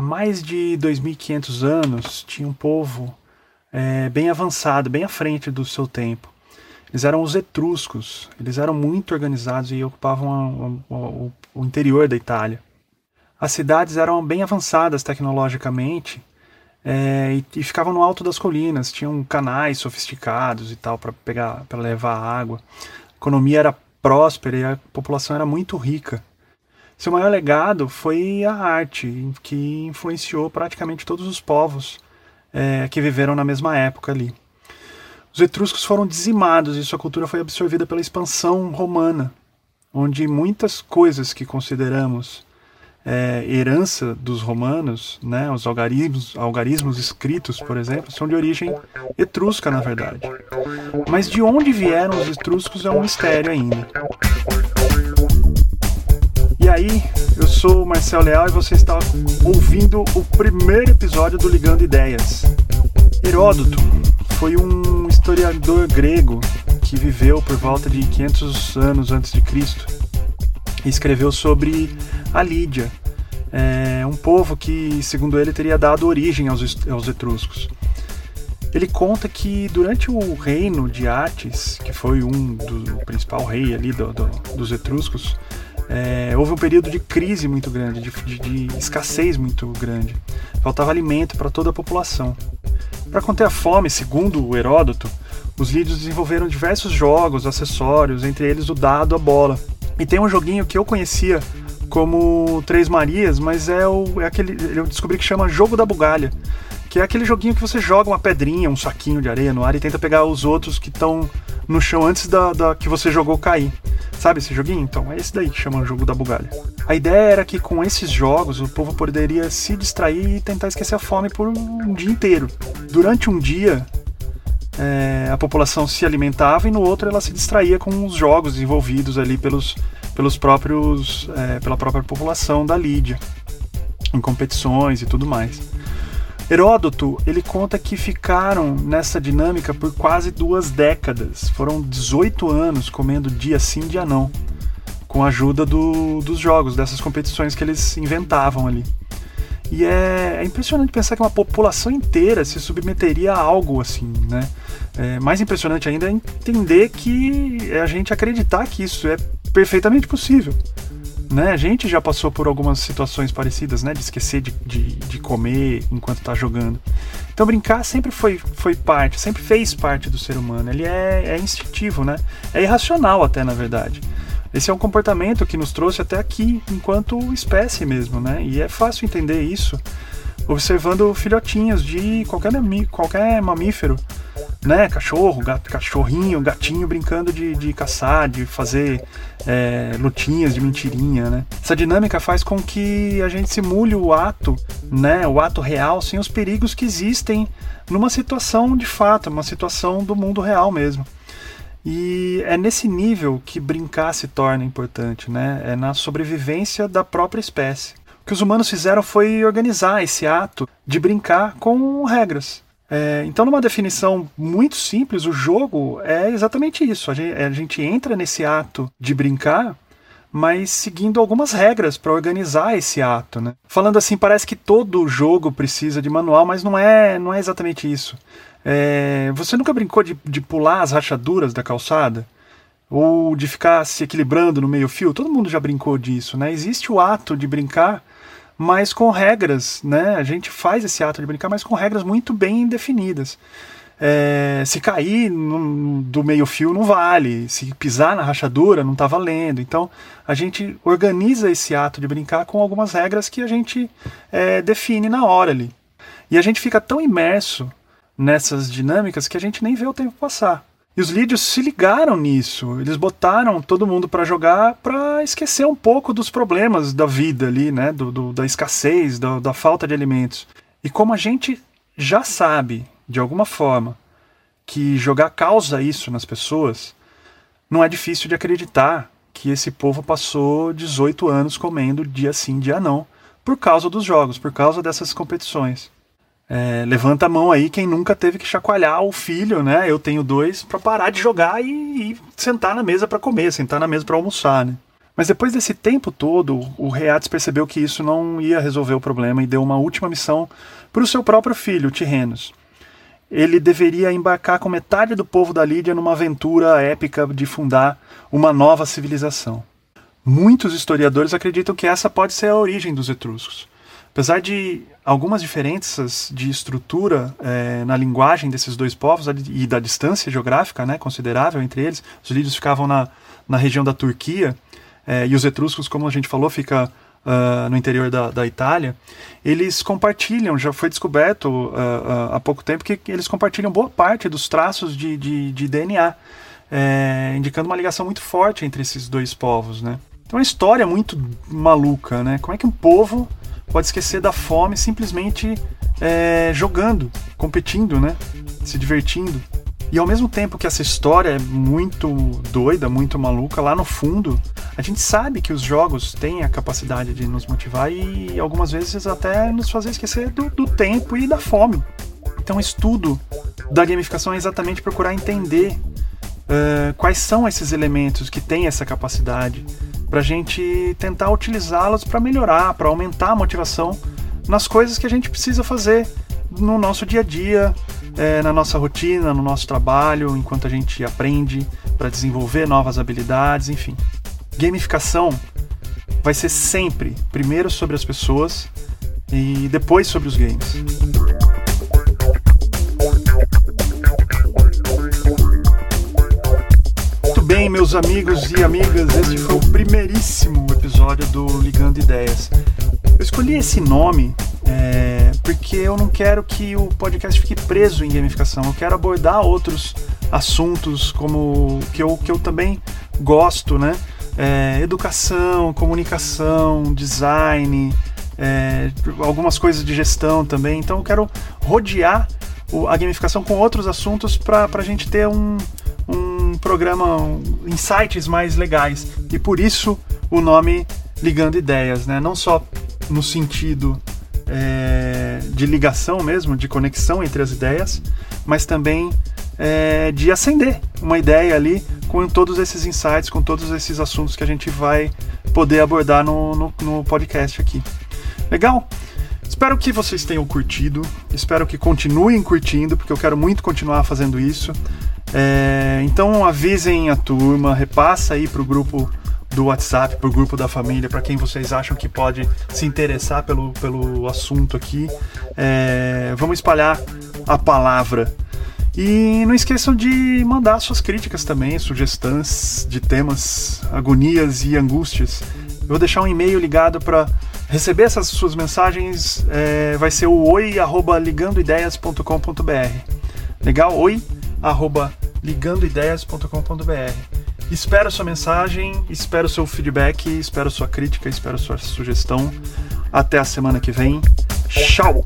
há mais de 2.500 anos tinha um povo é, bem avançado, bem à frente do seu tempo. Eles eram os etruscos, eles eram muito organizados e ocupavam a, a, o, o interior da Itália. As cidades eram bem avançadas tecnologicamente é, e, e, ficavam no alto das colinas, tinham canais sofisticados e tal para pegar, para levar água. A economia era próspera e a população era muito rica. Seu maior legado foi a arte, que influenciou praticamente todos os povos é, que viveram na mesma época ali. Os etruscos foram dizimados e sua cultura foi absorvida pela expansão romana, onde muitas coisas que consideramos é, herança dos romanos, né, os algarismos, algarismos escritos, por exemplo, são de origem etrusca, na verdade. Mas de onde vieram os etruscos é um mistério ainda. Aí, eu sou o Marcel Leal e você está ouvindo o primeiro episódio do Ligando Ideias. Heródoto foi um historiador grego que viveu por volta de 500 anos antes de Cristo e escreveu sobre a Lídia, é um povo que, segundo ele, teria dado origem aos, aos etruscos. Ele conta que durante o reino de Ates, que foi um do principal rei ali do, do, dos etruscos, é, houve um período de crise muito grande, de, de, de escassez muito grande. Faltava alimento para toda a população. Para conter a fome, segundo o Heródoto, os lídios desenvolveram diversos jogos, acessórios, entre eles o dado, a bola. E tem um joguinho que eu conhecia como Três Marias, mas é, o, é aquele. Eu descobri que chama Jogo da Bugalha. Que é aquele joguinho que você joga uma pedrinha, um saquinho de areia no ar e tenta pegar os outros que estão no chão antes da, da que você jogou cair. Sabe esse joguinho? Então, é esse daí que chama o jogo da bugalha. A ideia era que com esses jogos o povo poderia se distrair e tentar esquecer a fome por um dia inteiro. Durante um dia, é, a população se alimentava e no outro ela se distraía com os jogos desenvolvidos ali pelos, pelos próprios, é, pela própria população da Lídia, em competições e tudo mais. Heródoto ele conta que ficaram nessa dinâmica por quase duas décadas. Foram 18 anos comendo dia sim, dia não, com a ajuda do, dos jogos, dessas competições que eles inventavam ali. E é, é, impressionante pensar que uma população inteira se submeteria a algo assim, né? É, mais impressionante ainda é entender que é a gente acreditar que isso é perfeitamente possível né? A gente já passou por algumas situações parecidas, né? De esquecer de, de, de comer enquanto está jogando. Então brincar sempre foi, foi parte, sempre fez parte do ser humano. Ele é, é instintivo, né? É irracional até, na verdade. Esse é um comportamento que nos trouxe até aqui, enquanto espécie mesmo, né? E é fácil entender isso observando filhotinhos de qualquer, qualquer mamífero né, cachorro, gato, cachorrinho, gatinho brincando de, de caçar, de fazer é, lutinhas de mentirinha, né? Essa dinâmica faz com que a gente simule o ato, né, o ato real, sem os perigos que existem numa situação de fato, uma situação do mundo real mesmo. E é nesse nível que brincar se torna importante, né? É na sobrevivência da própria espécie. O que os humanos fizeram foi organizar esse ato de brincar com regras. É, então, numa definição muito simples, o jogo é exatamente isso. A gente, a gente entra nesse ato de brincar, mas seguindo algumas regras para organizar esse ato. Né? Falando assim, parece que todo jogo precisa de manual, mas não é, não é exatamente isso. É, você nunca brincou de, de pular as rachaduras da calçada? Ou de ficar se equilibrando no meio-fio? Todo mundo já brincou disso, né? Existe o ato de brincar mas com regras, né? A gente faz esse ato de brincar, mas com regras muito bem definidas. É, se cair no, do meio fio não vale, se pisar na rachadura não está valendo. Então a gente organiza esse ato de brincar com algumas regras que a gente é, define na hora ali. E a gente fica tão imerso nessas dinâmicas que a gente nem vê o tempo passar. E os lídios se ligaram nisso. Eles botaram todo mundo para jogar para esquecer um pouco dos problemas da vida ali, né? Do, do da escassez, da, da falta de alimentos. E como a gente já sabe, de alguma forma, que jogar causa isso nas pessoas, não é difícil de acreditar que esse povo passou 18 anos comendo dia sim, dia não, por causa dos jogos, por causa dessas competições. É, levanta a mão aí quem nunca teve que chacoalhar o filho, né? Eu tenho dois, para parar de jogar e, e, sentar na mesa para comer, sentar na mesa para almoçar, né? Mas depois desse tempo todo, o Reates percebeu que isso não ia resolver o problema e deu uma última missão para o seu próprio filho, Tirrenos. Ele deveria embarcar com metade do povo da Lídia numa aventura épica de fundar uma nova civilização. Muitos historiadores acreditam que essa pode ser a origem dos etruscos. Apesar de algumas diferenças de estrutura é, na linguagem desses dois povos e da distância geográfica né, considerável entre eles, os lídios ficavam na, na região da Turquia é, e os etruscos, como a gente falou, fica uh, no interior da, da, Itália, eles compartilham, já foi descoberto uh, uh, há pouco tempo que eles compartilham boa parte dos traços de, de, de DNA, é, indicando uma ligação muito forte entre esses dois povos. Né? Então é uma história muito maluca, né? Como é que um povo pode esquecer da fome simplesmente é, jogando, competindo, né? Se divertindo. E ao mesmo tempo que essa história é muito doida, muito maluca, lá no fundo, a gente sabe que os jogos têm a capacidade de nos motivar e algumas vezes até nos fazer esquecer do, do tempo e da fome. Então, o estudo da gamificação é exatamente procurar entender uh, quais são esses elementos que têm essa capacidade, para a gente tentar utilizá-las para melhorar, para aumentar a motivação nas coisas que a gente precisa fazer no nosso dia a dia, é, na nossa rotina, no nosso trabalho, enquanto a gente aprende para desenvolver novas habilidades, enfim. Gamificação vai ser sempre primeiro sobre as pessoas e depois sobre os games. Meus amigos e amigas? Este foi o primeiríssimo episódio do Ligando Ideias. Eu escolhi esse nome é, porque eu não quero que o podcast fique preso em gamificação. Eu quero abordar outros assuntos como que eu, que eu também gosto, né? É, educação, comunicação, design, é, algumas coisas de gestão também. Então eu quero rodear a gamificação com outros assuntos para a gente ter um, um programa, insights mais legais. E por isso o nome Ligando Ideias, né? Não só no sentido é, de ligação mesmo, de conexão entre as ideias, mas também é, de acender uma ideia ali com todos esses insights, com todos esses assuntos que a gente vai poder abordar no, no, no podcast aqui. Legal? Espero que vocês tenham curtido, espero que continuem curtindo, porque eu quero muito continuar fazendo isso. É, então avisem a turma, repassa aí pro grupo do WhatsApp, pro grupo da família, para quem vocês acham que pode se interessar pelo, pelo assunto aqui. É, vamos espalhar a palavra. E não esqueçam de mandar suas críticas também, sugestões de temas, agonias e angústias. Eu vou deixar um e-mail ligado para receber essas suas mensagens. É, vai ser o oi@ligandoideias.com.br. Legal? Oi arroba ligandoideias.com.br. Espero sua mensagem, espero seu feedback, espero sua crítica, espero sua sugestão. Até a semana que vem. Tchau!